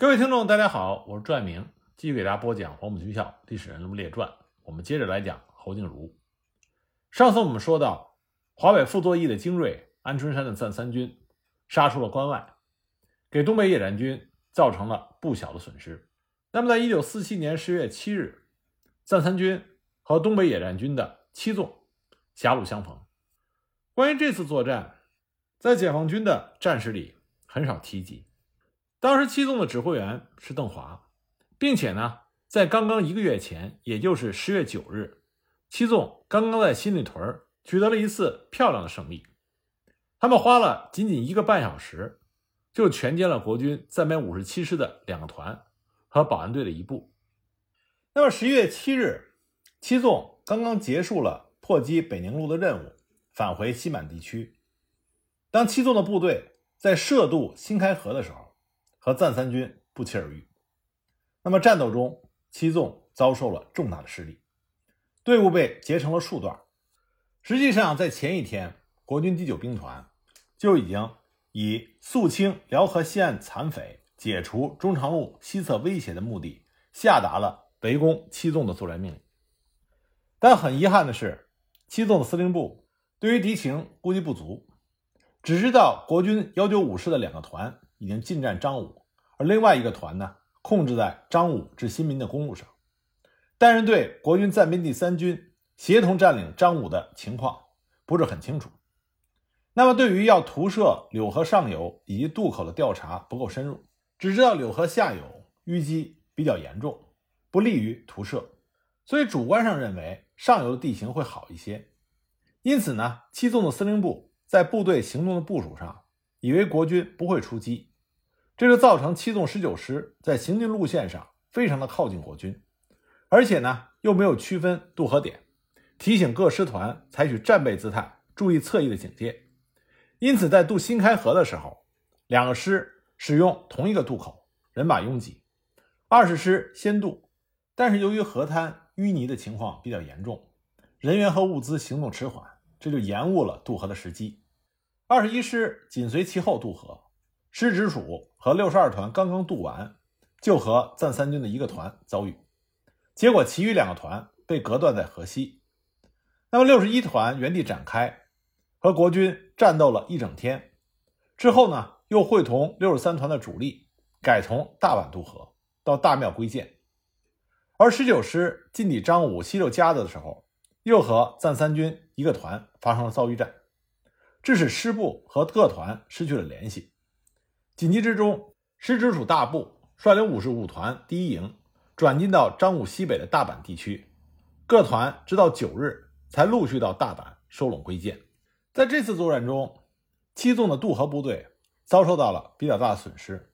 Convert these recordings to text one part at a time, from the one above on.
各位听众，大家好，我是朱爱明，继续给大家播讲《黄埔军校历史人物列传》。我们接着来讲侯静茹。上次我们说到，华北傅作义的精锐安春山的赞三军杀出了关外，给东北野战军造成了不小的损失。那么，在一九四七年十月七日，赞三军和东北野战军的七纵狭路相逢。关于这次作战，在解放军的战史里很少提及。当时七纵的指挥员是邓华，并且呢，在刚刚一个月前，也就是十月九日，七纵刚刚在新里屯取得了一次漂亮的胜利。他们花了仅仅一个半小时，就全歼了国军三百五十七师的两个团和保安队的一部。那么十一月七日，七纵刚刚结束了破击北宁路的任务。返回西满地区，当七纵的部队在涉渡新开河的时候，和赞三军不期而遇。那么战斗中，七纵遭受了重大的失利，队伍被截成了数段。实际上，在前一天，国军第九兵团就已经以肃清辽河西岸残匪、解除中长路西侧威胁的目的，下达了围攻七纵的作战命令。但很遗憾的是，七纵的司令部。对于敌情估计不足，只知道国军幺九五师的两个团已经进占张武，而另外一个团呢，控制在张武至新民的公路上。但是对国军暂编第三军协同占领张武的情况不是很清楚。那么，对于要图射柳河上游以及渡口的调查不够深入，只知道柳河下游淤积比较严重，不利于图射，所以主观上认为上游的地形会好一些。因此呢，七纵的司令部在部队行动的部署上，以为国军不会出击，这就造成七纵十九师在行进路线上非常的靠近国军，而且呢又没有区分渡河点，提醒各师团采取战备姿态，注意侧翼的警戒。因此，在渡新开河的时候，两个师使用同一个渡口，人马拥挤。二十师先渡，但是由于河滩淤泥的情况比较严重，人员和物资行动迟缓。这就延误了渡河的时机。二十一师紧随其后渡河，师直属和六十二团刚刚渡完，就和赞三军的一个团遭遇，结果其余两个团被隔断在河西。那么六十一团原地展开，和国军战斗了一整天，之后呢，又会同六十三团的主力改从大宛渡河到大庙归建。而十九师进抵张武西六家子的时候。又和赞三军一个团发生了遭遇战，致使师部和各团失去了联系。紧急之中，师直属大部率领五十五团第一营转进到张武西北的大阪地区，各团直到九日才陆续到大阪收拢归建。在这次作战中，七纵的渡河部队遭受到了比较大的损失，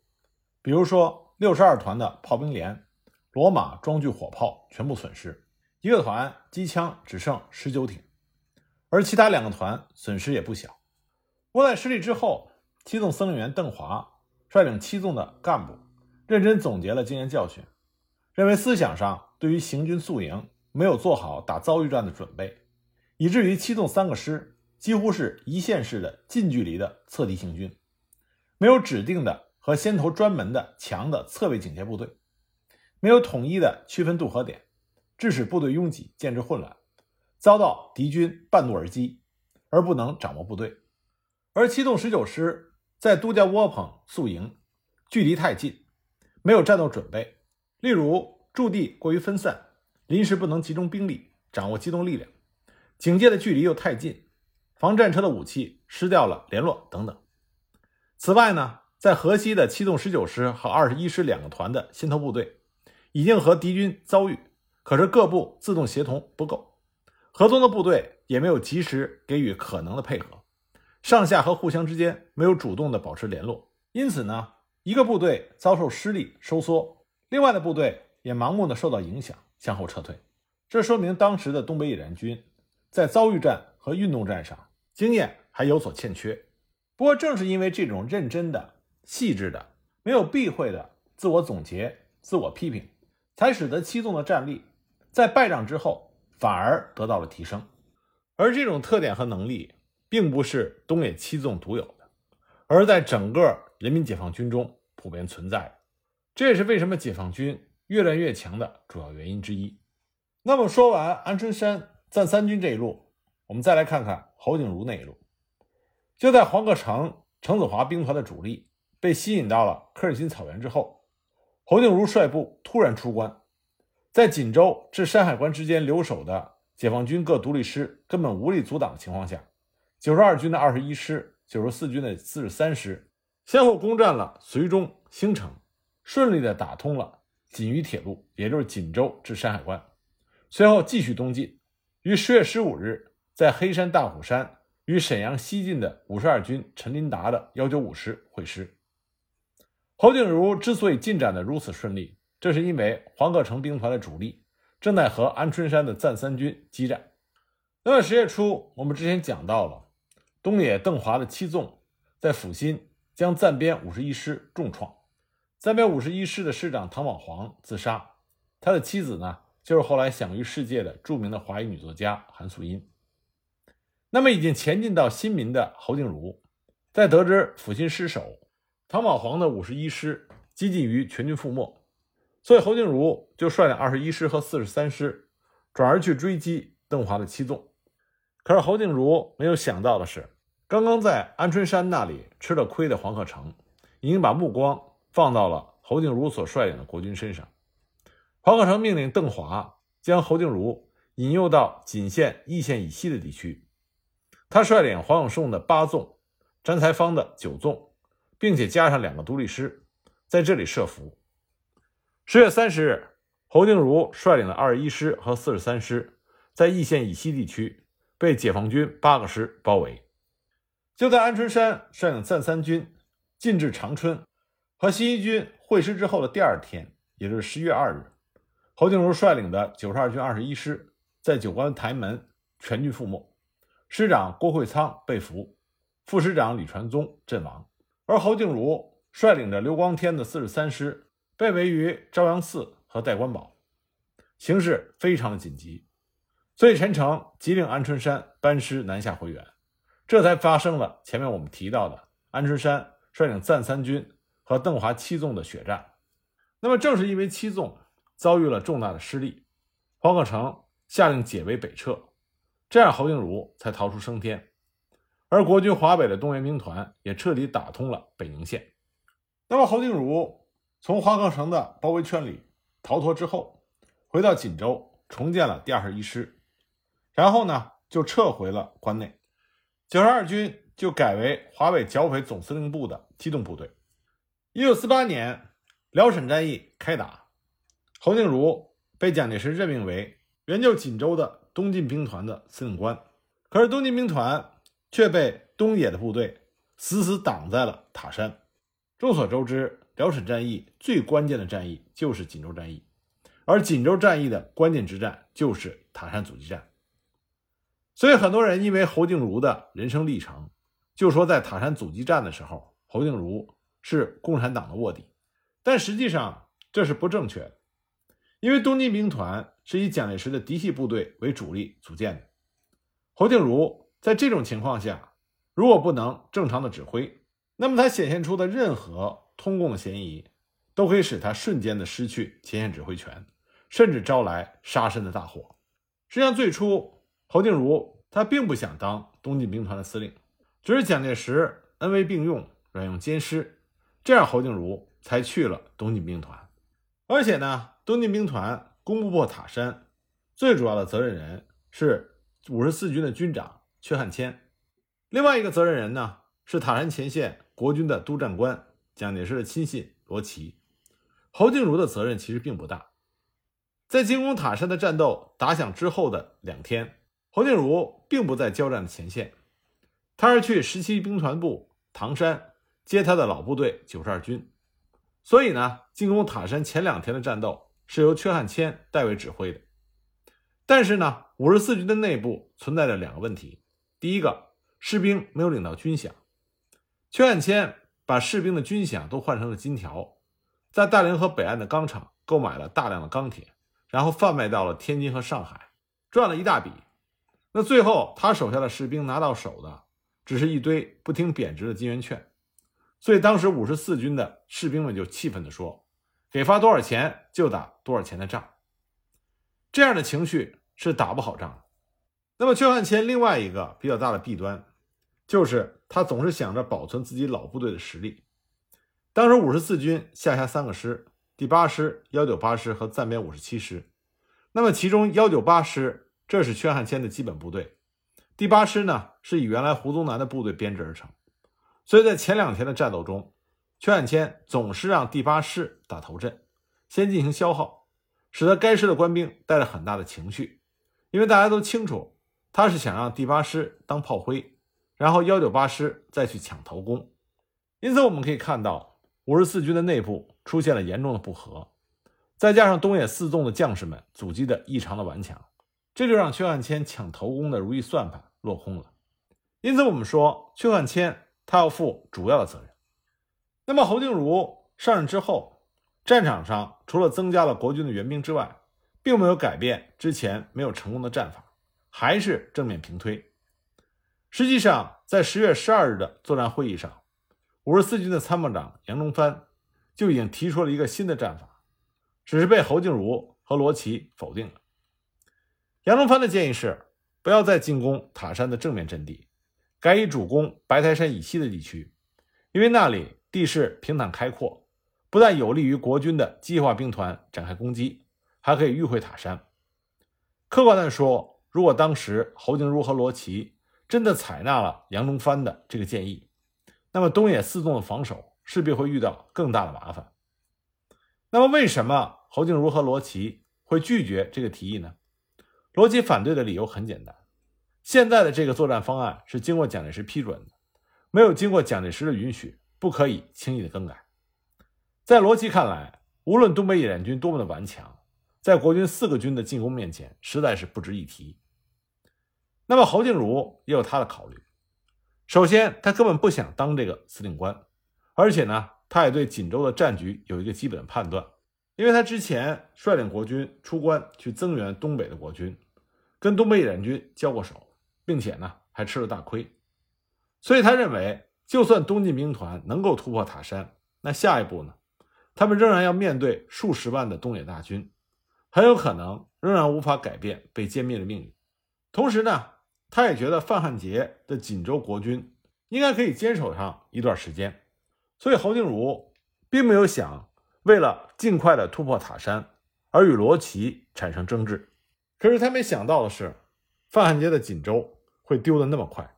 比如说六十二团的炮兵连、罗马装具火炮全部损失。一个团机枪只剩十九挺，而其他两个团损失也不小。窝在失利之后，七纵司令员邓华率领七纵的干部认真总结了经验教训，认为思想上对于行军宿营没有做好打遭遇战的准备，以至于七纵三个师几乎是一线式的近距离的侧敌行军，没有指定的和先头专门的强的侧位警戒部队，没有统一的区分渡河点。致使部队拥挤，建制混乱，遭到敌军半路而击，而不能掌握部队。而七纵十九师在都江窝棚宿营，距离太近，没有战斗准备。例如驻地过于分散，临时不能集中兵力掌握机动力量；警戒的距离又太近，防战车的武器失掉了联络等等。此外呢，在河西的七纵十九师和二十一师两个团的先头部队，已经和敌军遭遇。可是各部自动协同不够，合作的部队也没有及时给予可能的配合，上下和互相之间没有主动的保持联络，因此呢，一个部队遭受失利收缩，另外的部队也盲目的受到影响向后撤退。这说明当时的东北野战军在遭遇战和运动战上经验还有所欠缺。不过正是因为这种认真的、细致的、没有避讳的自我总结、自我批评，才使得七纵的战力。在败仗之后，反而得到了提升，而这种特点和能力，并不是东野七纵独有的，而在整个人民解放军中普遍存在。这也是为什么解放军越战越强的主要原因之一。那么说完安春山赞三军这一路，我们再来看看侯景如那一路。就在黄克诚、程子华兵团的主力被吸引到了科尔沁草原之后，侯景如率部突然出关，在锦州至山海关之间留守的解放军各独立师根本无力阻挡的情况下，九十二军的二十一师、九十四军的四十三师先后攻占了绥中、兴城，顺利的打通了锦渝铁路，也就是锦州至山海关。随后继续东进，于十月十五日在黑山大虎山与沈阳西进的五十二军陈林达的幺九五师会师。侯景如之所以进展的如此顺利，这是因为黄克诚兵团的主力正在和安春山的赞三军激战。那么十月初，我们之前讲到了东野邓华的七纵在阜新将暂编五十一师重创，暂编五十一师的师长唐宝煌自杀，他的妻子呢？就是后来享誉世界的著名的华裔女作家韩素英。那么，已经前进到新民的侯静茹，在得知阜新失守，唐宝煌的五十一师几近于全军覆没，所以侯静茹就率领二十一师和四十三师转而去追击邓华的七纵。可是侯静茹没有想到的是，刚刚在安春山那里吃了亏的黄克诚，已经把目光放到了侯静茹所率领的国军身上。黄克诚命令邓华将侯静茹引诱到锦县易县以西的地区，他率领黄永胜的八纵、詹才芳的九纵，并且加上两个独立师，在这里设伏。十月三十日，侯静茹率领的二十一师和四十三师在易县以西地区被解放军八个师包围。就在安春山率领赞三军进至长春，和新一军会师之后的第二天，也就是十一月二日。侯静茹率领的九十二军二十一师在九关台门全军覆没，师长郭会仓被俘，副师长李传宗阵亡。而侯静茹率领着刘光天的四十三师被围于朝阳寺和代官堡，形势非常的紧急。所以陈诚急令安春山班师南下回援，这才发生了前面我们提到的安春山率领赞三军和邓华七纵的血战。那么正是因为七纵。遭遇了重大的失利，黄克诚下令解围北撤，这样侯静茹才逃出升天。而国军华北的动员兵团也彻底打通了北宁线。那么侯静茹从黄克诚的包围圈里逃脱之后，回到锦州重建了第二十一师，然后呢就撤回了关内，九十二军就改为华北剿匪总司令部的机动部队。一九四八年辽沈战役开打。侯静茹被蒋介石任命为援救锦州的东进兵团的司令官，可是东进兵团却被东野的部队死死挡在了塔山。众所周知，辽沈战役最关键的战役就是锦州战役，而锦州战役的关键之战就是塔山阻击战。所以，很多人因为侯静茹的人生历程，就说在塔山阻击战的时候，侯静茹是共产党的卧底，但实际上这是不正确的。因为东进兵团是以蒋介石的嫡系部队为主力组建的，侯静茹在这种情况下，如果不能正常的指挥，那么他显现出的任何通共的嫌疑，都可以使他瞬间的失去前线指挥权，甚至招来杀身的大祸。实际上，最初侯静茹他并不想当东进兵团的司令，只是蒋介石恩威并用，软用兼施，这样侯静茹才去了东进兵团。而且呢，东进兵团攻不破塔山，最主要的责任人是五十四军的军长阙汉骞，另外一个责任人呢是塔山前线国军的督战官蒋介石的亲信罗奇。侯静茹的责任其实并不大。在进攻塔山的战斗打响之后的两天，侯静茹并不在交战的前线，他是去十七兵团部唐山接他的老部队九十二军。所以呢，进攻塔山前两天的战斗是由阙汉骞代为指挥的。但是呢，五十四军的内部存在着两个问题：第一个，士兵没有领到军饷，阙汉骞把士兵的军饷都换成了金条，在大连河北岸的钢厂购买了大量的钢铁，然后贩卖到了天津和上海，赚了一大笔。那最后他手下的士兵拿到手的，只是一堆不听贬值的金圆券。所以当时五十四军的士兵们就气愤地说：“给发多少钱就打多少钱的仗。这样的情绪是打不好仗的。那么，阙汉骞另外一个比较大的弊端，就是他总是想着保存自己老部队的实力。当时五十四军下辖三个师：第八师、幺九八师和暂编五十七师。那么，其中幺九八师这是阙汉骞的基本部队，第八师呢是以原来胡宗南的部队编制而成。所以在前两天的战斗中，阙汉骞总是让第八师打头阵，先进行消耗，使得该师的官兵带着很大的情绪，因为大家都清楚，他是想让第八师当炮灰，然后幺九八师再去抢头功。因此，我们可以看到五十四军的内部出现了严重的不和，再加上东野四纵的将士们阻击的异常的顽强，这就让阙汉谦抢头功的如意算盘落空了。因此，我们说阙汉谦他要负主要的责任。那么侯静茹上任之后，战场上除了增加了国军的援兵之外，并没有改变之前没有成功的战法，还是正面平推。实际上，在十月十二日的作战会议上，五十四军的参谋长杨中藩就已经提出了一个新的战法，只是被侯静茹和罗奇否定了。杨忠藩的建议是，不要再进攻塔山的正面阵地，改以主攻白台山以西的地区，因为那里。地势平坦开阔，不但有利于国军的机械化兵团展开攻击，还可以迂回塔山。客观地说，如果当时侯景如和罗奇真的采纳了杨忠藩的这个建议，那么东野四纵的防守势必会遇到更大的麻烦。那么，为什么侯景如和罗奇会拒绝这个提议呢？罗奇反对的理由很简单：现在的这个作战方案是经过蒋介石批准的，没有经过蒋介石的允许。不可以轻易的更改。在罗奇看来，无论东北野战军多么的顽强，在国军四个军的进攻面前，实在是不值一提。那么侯静茹也有他的考虑。首先，他根本不想当这个司令官，而且呢，他也对锦州的战局有一个基本判断，因为他之前率领国军出关去增援东北的国军，跟东北野战军交过手，并且呢，还吃了大亏，所以他认为。就算东进兵团能够突破塔山，那下一步呢？他们仍然要面对数十万的东野大军，很有可能仍然无法改变被歼灭的命运。同时呢，他也觉得范汉杰的锦州国军应该可以坚守上一段时间。所以侯静茹并没有想为了尽快的突破塔山而与罗琦产生争执。可是他没想到的是，范汉杰的锦州会丢的那么快。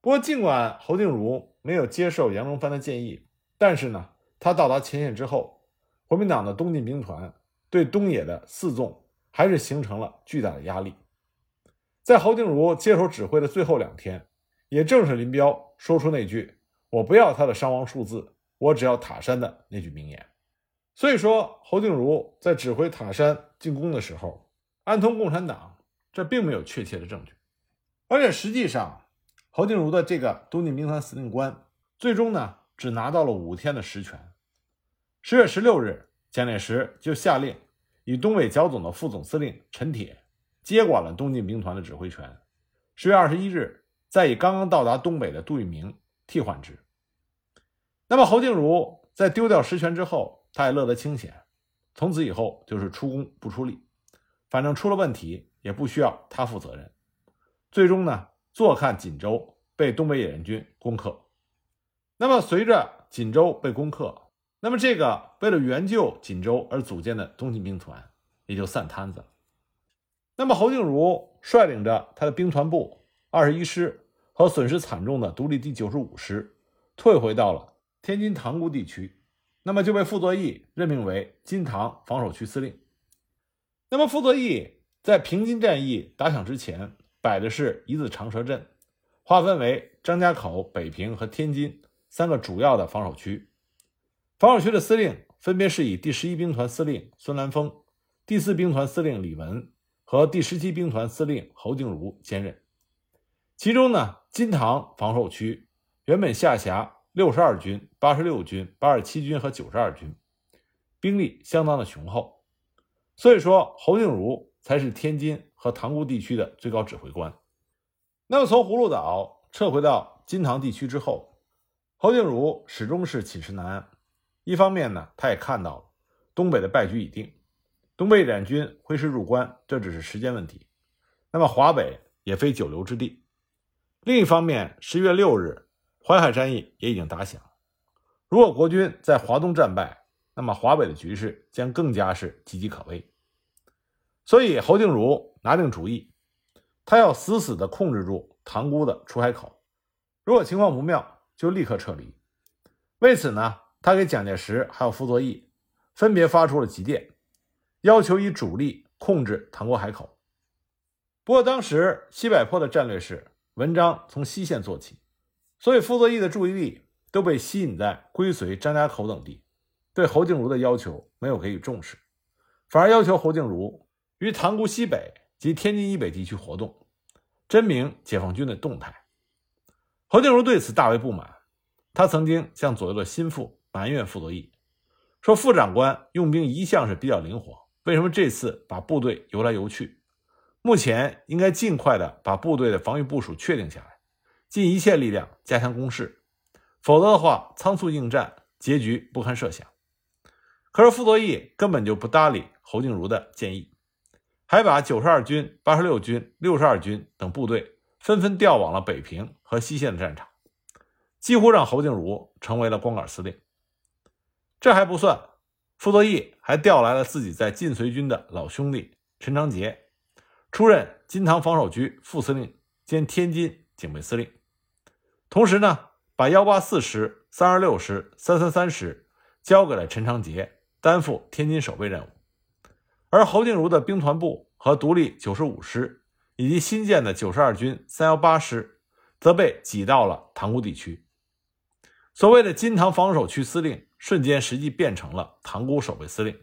不过，尽管侯静茹。没有接受杨荣藩的建议，但是呢，他到达前线之后，国民党的东进兵团对东野的四纵还是形成了巨大的压力。在侯静茹接手指挥的最后两天，也正是林彪说出那句“我不要他的伤亡数字，我只要塔山”的那句名言。所以说，侯静茹在指挥塔山进攻的时候，安通共产党，这并没有确切的证据，而且实际上。侯静茹的这个东进兵团司令官，最终呢只拿到了五天的实权。十月十六日，蒋介石就下令以东北剿总的副总司令陈铁接管了东进兵团的指挥权。十月二十一日，再以刚刚到达东北的杜聿明替换之。那么侯静茹在丢掉实权之后，他也乐得清闲，从此以后就是出工不出力，反正出了问题也不需要他负责任。最终呢？坐看锦州被东北野战军攻克，那么随着锦州被攻克，那么这个为了援救锦州而组建的东进兵团也就散摊子了。那么侯静茹率领着他的兵团部二十一师和损失惨重的独立第九十五师退回到了天津塘沽地区，那么就被傅作义任命为金塘防守区司令。那么傅作义在平津战役打响之前。摆的是一字长蛇阵，划分为张家口、北平和天津三个主要的防守区。防守区的司令分别是以第十一兵团司令孙兰峰、第四兵团司令李文和第十七兵团司令侯静茹兼任。其中呢，金塘防守区原本下辖六十二军、八十六军、八十七军和九十二军，兵力相当的雄厚。所以说，侯静茹才是天津。和塘沽地区的最高指挥官。那么，从葫芦岛撤回到金塘地区之后，侯静茹始终是寝食难安。一方面呢，他也看到了东北的败局已定，东北野战军挥师入关，这只是时间问题。那么华北也非久留之地。另一方面，十月六日，淮海战役也已经打响。如果国军在华东战败，那么华北的局势将更加是岌岌可危。所以侯静茹拿定主意，他要死死地控制住塘沽的出海口。如果情况不妙，就立刻撤离。为此呢，他给蒋介石还有傅作义分别发出了急电，要求以主力控制塘沽海口。不过当时西柏坡的战略是。文章从西线做起，所以傅作义的注意力都被吸引在归绥、张家口等地，对侯静茹的要求没有给予重视，反而要求侯静茹于塘沽西北及天津以北地区活动，真名解放军的动态。侯静茹对此大为不满，他曾经向左右的心腹埋怨傅作义，说：“傅长官用兵一向是比较灵活，为什么这次把部队游来游去？”目前应该尽快的把部队的防御部署确定下来，尽一切力量加强攻势，否则的话，仓促应战，结局不堪设想。可是傅作义根本就不搭理侯静茹的建议，还把九十二军、八十六军、六十二军等部队纷纷调往了北平和西线的战场，几乎让侯静茹成为了光杆司令。这还不算，傅作义还调来了自己在晋绥军的老兄弟陈长捷。出任金塘防守局副司令兼天津警备司令，同时呢，把幺八四师、三二六师、三三三师交给了陈长捷，担负天津守备任务。而侯静茹的兵团部和独立九十五师以及新建的九十二军三幺八师，则被挤到了塘沽地区。所谓的金塘防守区司令，瞬间实际变成了塘沽守备司令。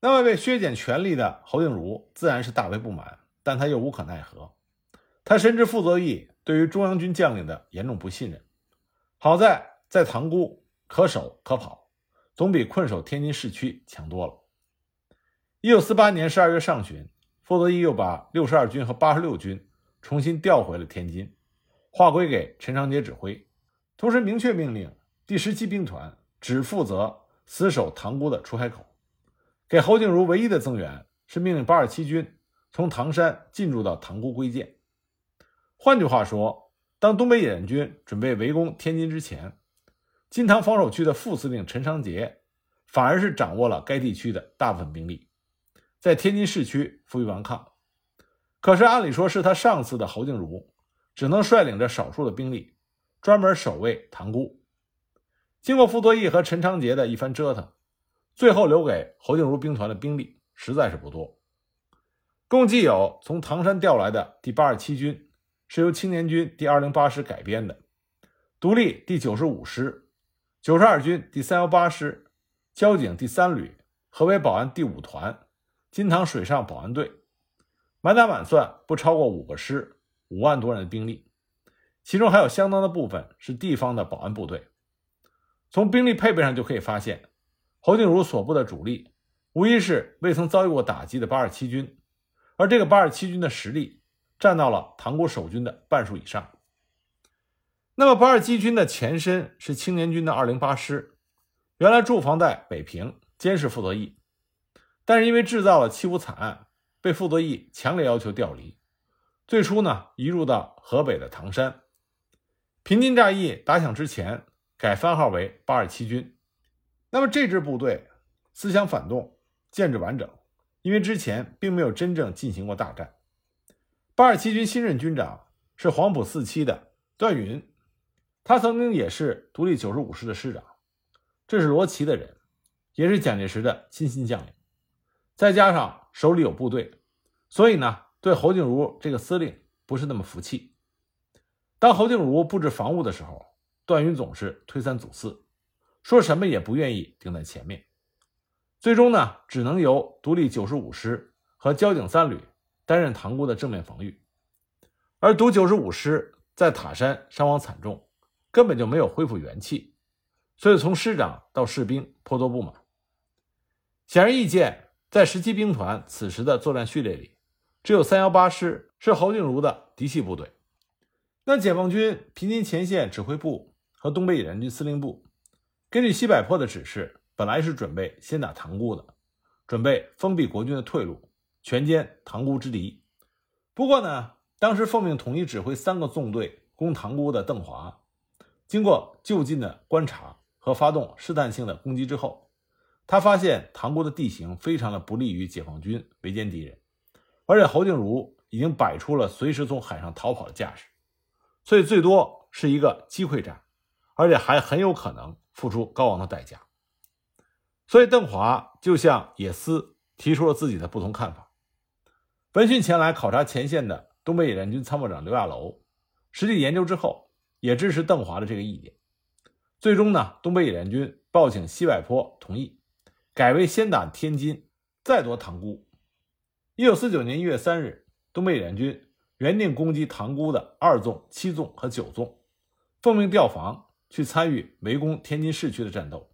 那么被削减权力的侯静茹自然是大为不满，但他又无可奈何。他深知傅作义对于中央军将领的严重不信任。好在在塘沽可守可跑，总比困守天津市区强多了。一九四八年十二月上旬，傅作义又把六十二军和八十六军重新调回了天津，划归给陈长捷指挥，同时明确命令第十七兵团只负责死守塘沽的出海口。给侯静茹唯一的增援是命令八十七军从唐山进驻到塘沽归建。换句话说，当东北野战军准备围攻天津之前，金塘防守区的副司令陈昌杰反而是掌握了该地区的大部分兵力，在天津市区负隅顽抗。可是按理说是他上司的侯静茹只能率领着少数的兵力专门守卫塘沽。经过傅作义和陈昌杰的一番折腾。最后留给侯静茹兵团的兵力实在是不多，共计有从唐山调来的第八十七军，是由青年军第二零八师改编的，独立第九十五师、九十二军第三幺八师、交警第三旅、河北保安第五团、金塘水上保安队，满打满算不超过五个师，五万多人的兵力，其中还有相当的部分是地方的保安部队。从兵力配备上就可以发现。侯静茹所部的主力，无疑是未曾遭遇过打击的八十七军，而这个八十七军的实力占到了塘沽守军的半数以上。那么八二七军的前身是青年军的二零八师，原来驻防在北平，监视傅作义，但是因为制造了七五惨案，被傅作义强烈要求调离，最初呢移入到河北的唐山。平津战役打响之前，改番号为八二七军。那么这支部队思想反动，建制完整，因为之前并没有真正进行过大战。八二七军新任军长是黄埔四期的段云，他曾经也是独立九十五师的师长，这是罗奇的人，也是蒋介石的亲信将领。再加上手里有部队，所以呢，对侯静茹这个司令不是那么服气。当侯静茹布置防务的时候，段云总是推三阻四。说什么也不愿意顶在前面，最终呢，只能由独立九十五师和交警三旅担任塘沽的正面防御，而独九十五师在塔山伤亡惨重，根本就没有恢复元气，所以从师长到士兵颇多不满。显而易见，在十七兵团此时的作战序列里，只有三幺八师是侯静茹的嫡系部队。那解放军平津前线指挥部和东北野战军司令部。根据西柏坡的指示，本来是准备先打塘沽的，准备封闭国军的退路，全歼塘沽之敌。不过呢，当时奉命统一指挥三个纵队攻塘沽的邓华，经过就近的观察和发动试探性的攻击之后，他发现塘沽的地形非常的不利于解放军围歼敌人，而且侯静茹已经摆出了随时从海上逃跑的架势，所以最多是一个击溃战，而且还很有可能付出高昂的代价。所以邓华就向野司提出了自己的不同看法。闻讯前来考察前线的东北野战军参谋长刘亚楼，实际研究之后也支持邓华的这个意见。最终呢，东北野战军报请西柏坡同意，改为先打天津，再夺塘沽。一九四九年一月三日，东北野战军原定攻击塘沽的二纵、七纵和九纵，奉命调防去参与围攻天津市区的战斗，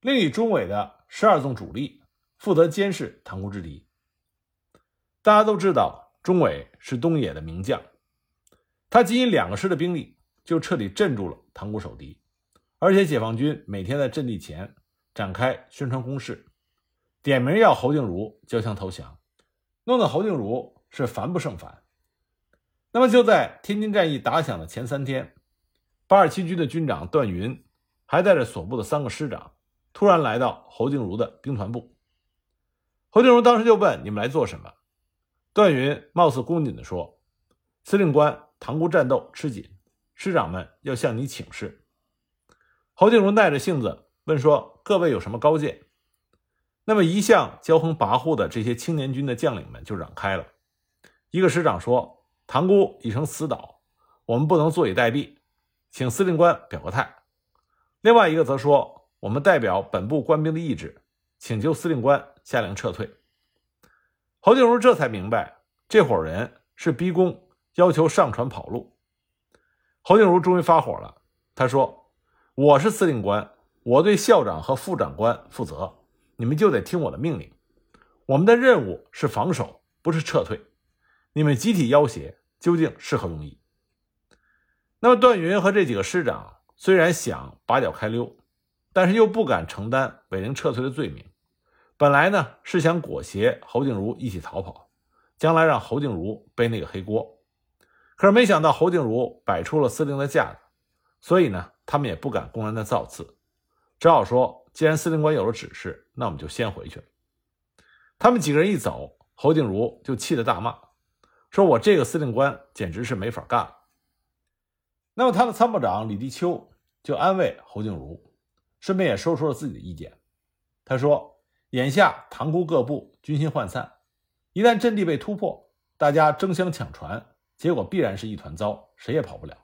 另以中委的十二纵主力负责监视塘沽之敌。大家都知道，钟伟是东野的名将，他仅以两个师的兵力就彻底镇住了塘沽守敌，而且解放军每天在阵地前展开宣传攻势，点名要侯静茹交枪投降，弄得侯静茹是烦不胜烦。那么就在天津战役打响的前三天，八二七军的军长段云还带着所部的三个师长，突然来到侯静茹的兵团部。侯静茹当时就问：“你们来做什么？”段云貌似恭谨地说：“司令官，塘沽战斗吃紧，师长们要向你请示。”侯静茹耐着性子问说：“各位有什么高见？”那么一向骄横跋扈的这些青年军的将领们就嚷开了。一个师长说：“塘沽已成死岛，我们不能坐以待毙，请司令官表个态。”另外一个则说：“我们代表本部官兵的意志，请求司令官下令撤退。”侯静茹这才明白，这伙人是逼宫，要求上船跑路。侯静茹终于发火了，他说：“我是司令官，我对校长和副长官负责，你们就得听我的命令。我们的任务是防守，不是撤退。你们集体要挟，究竟是何用意？”那么，段云和这几个师长虽然想拔脚开溜，但是又不敢承担违令撤退的罪名。本来呢是想裹挟侯静茹一起逃跑，将来让侯静茹背那个黑锅，可是没想到侯静茹摆出了司令的架子，所以呢他们也不敢公然的造次，只好说既然司令官有了指示，那我们就先回去了。他们几个人一走，侯静茹就气得大骂，说我这个司令官简直是没法干了。那么他的参谋长李立秋就安慰侯静茹，顺便也说出了自己的意见，他说。眼下塘沽各部军心涣散，一旦阵地被突破，大家争相抢船，结果必然是一团糟，谁也跑不了。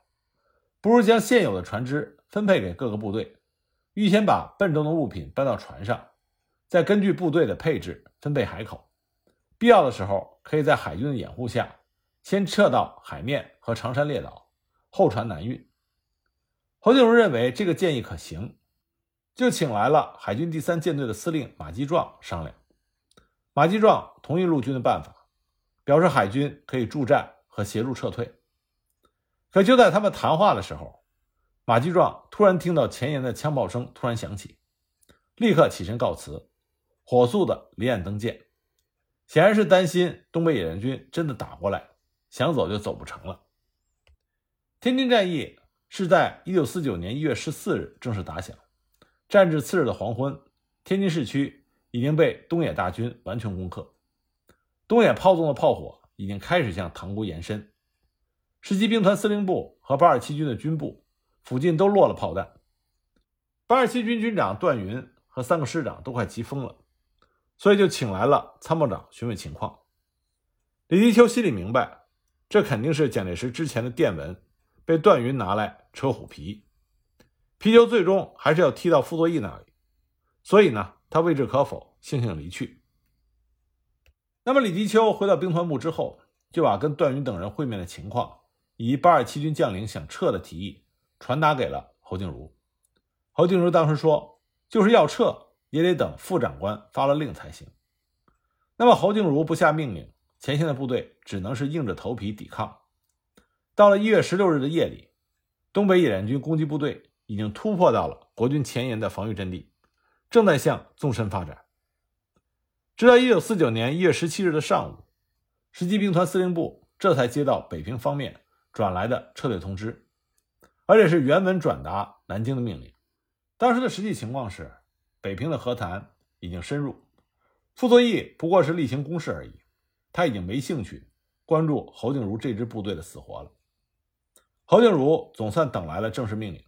不如将现有的船只分配给各个部队，预先把笨重的物品搬到船上，再根据部队的配置分配海口。必要的时候，可以在海军的掩护下，先撤到海面和长山列岛，后船南运。侯静茹认为这个建议可行。就请来了海军第三舰队的司令马基壮商量。马基壮同意陆军的办法，表示海军可以助战和协助撤退。可就在他们谈话的时候，马基壮突然听到前沿的枪炮声突然响起，立刻起身告辞，火速的离岸登舰，显然是担心东北野战军真的打过来，想走就走不成了。天津战役是在一九四九年一月十四日正式打响。战至次日的黄昏，天津市区已经被东野大军完全攻克。东野炮纵的炮火已经开始向塘沽延伸。十七兵团司令部和八二七军的军部附近都落了炮弹。八二七军军长段云和三个师长都快急疯了，所以就请来了参谋长询问情况。李立秋心里明白，这肯定是蒋介石之前的电文被段云拿来扯虎皮。皮球最终还是要踢到傅作义那里，所以呢，他未置可否，悻悻离去。那么李迪秋回到兵团部之后，就把跟段云等人会面的情况，以及八二七军将领想撤的提议传达给了侯静茹。侯静茹当时说，就是要撤，也得等副长官发了令才行。那么侯静茹不下命令，前线的部队只能是硬着头皮抵抗。到了一月十六日的夜里，东北野战军攻击部队。已经突破到了国军前沿的防御阵地，正在向纵深发展。直到一九四九年一月十七日的上午，十七兵团司令部这才接到北平方面转来的撤退通知，而且是原文转达南京的命令。当时的实际情况是，北平的和谈已经深入，傅作义不过是例行公事而已，他已经没兴趣关注侯静茹这支部队的死活了。侯静茹总算等来了正式命令，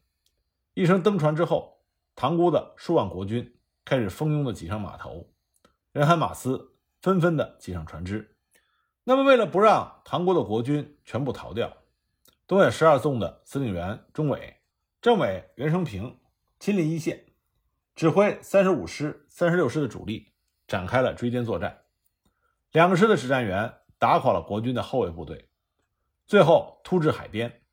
一声登船之后，塘沽的数万国军开始蜂拥的挤上码头，人海马嘶，纷纷的挤上船只。那么，为了不让唐国的国军全部逃掉，东野十二纵的司令员钟伟、政委袁生平亲临一线，指挥三十五师、三十六师的主力展开了追歼作战。两个师的指战员打垮了国军的后卫部队，最后突至海边。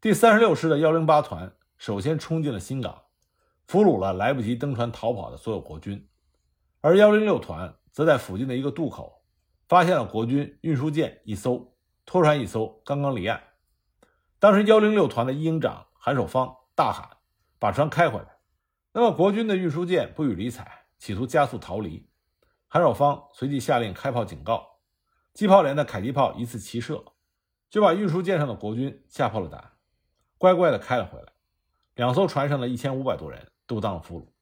第三十六师的幺零八团首先冲进了新港，俘虏了来不及登船逃跑的所有国军，而幺零六团则在附近的一个渡口发现了国军运输舰一艘、拖船一艘刚刚离岸。当时幺零六团的一营长韩守芳大喊：“把船开回来！”那么国军的运输舰不予理睬，企图加速逃离。韩守芳随即下令开炮警告，机炮连的迫击炮一次齐射，就把运输舰上的国军吓破了胆。乖乖的开了回来，两艘船上的一千五百多人都当了俘虏。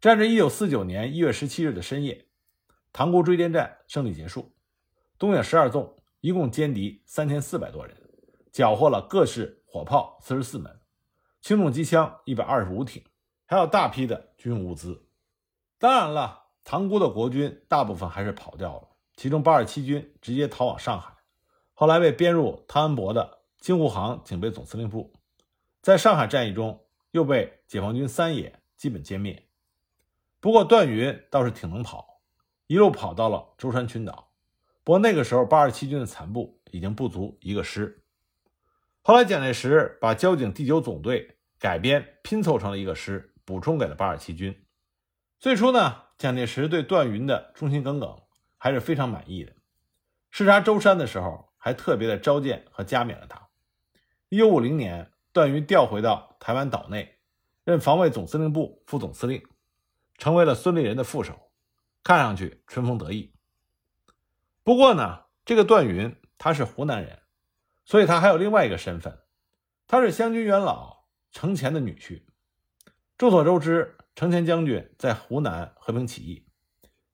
战至一九四九年一月十七日的深夜，塘沽追歼战胜利结束，东野十二纵一共歼敌三千四百多人，缴获了各式火炮四十四门，轻重机枪一百二十五挺，还有大批的军用物资。当然了，塘沽的国军大部分还是跑掉了，其中八十七军直接逃往上海，后来被编入汤恩伯的。京沪杭警备总司令部在上海战役中又被解放军三野基本歼灭。不过段云倒是挺能跑，一路跑到了舟山群岛。不过那个时候八十七军的残部已经不足一个师。后来蒋介石把交警第九总队改编拼凑成了一个师，补充给了八十七军。最初呢，蒋介石对段云的忠心耿耿还是非常满意的。视察舟山的时候，还特别的召见和加冕了他。一九五零年，段云调回到台湾岛内，任防卫总司令部副总司令，成为了孙立人的副手，看上去春风得意。不过呢，这个段云他是湖南人，所以他还有另外一个身份，他是湘军元老程潜的女婿。众所周知，程潜将军在湖南和平起义，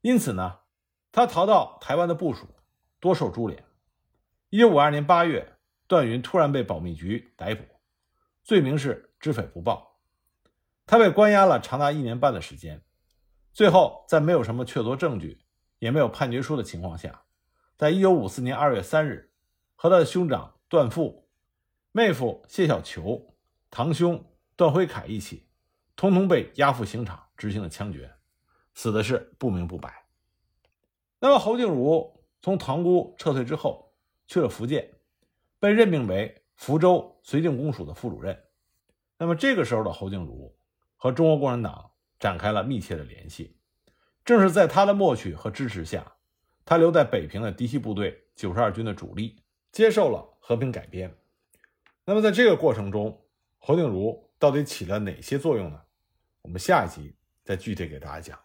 因此呢，他逃到台湾的部署多受株连。一九五二年八月。段云突然被保密局逮捕，罪名是知匪不报。他被关押了长达一年半的时间，最后在没有什么确凿证据，也没有判决书的情况下，在一九五四年二月三日，和他的兄长段富、妹夫谢小球、堂兄段辉凯一起，通通被押赴刑场执行了枪决，死的是不明不白。那么侯静茹从塘沽撤退之后，去了福建。被任命为福州绥靖公署的副主任。那么这个时候的侯静茹和中国共产党展开了密切的联系。正是在他的默许和支持下，他留在北平的嫡系部队九十二军的主力接受了和平改编。那么在这个过程中，侯静茹到底起了哪些作用呢？我们下一集再具体给大家讲。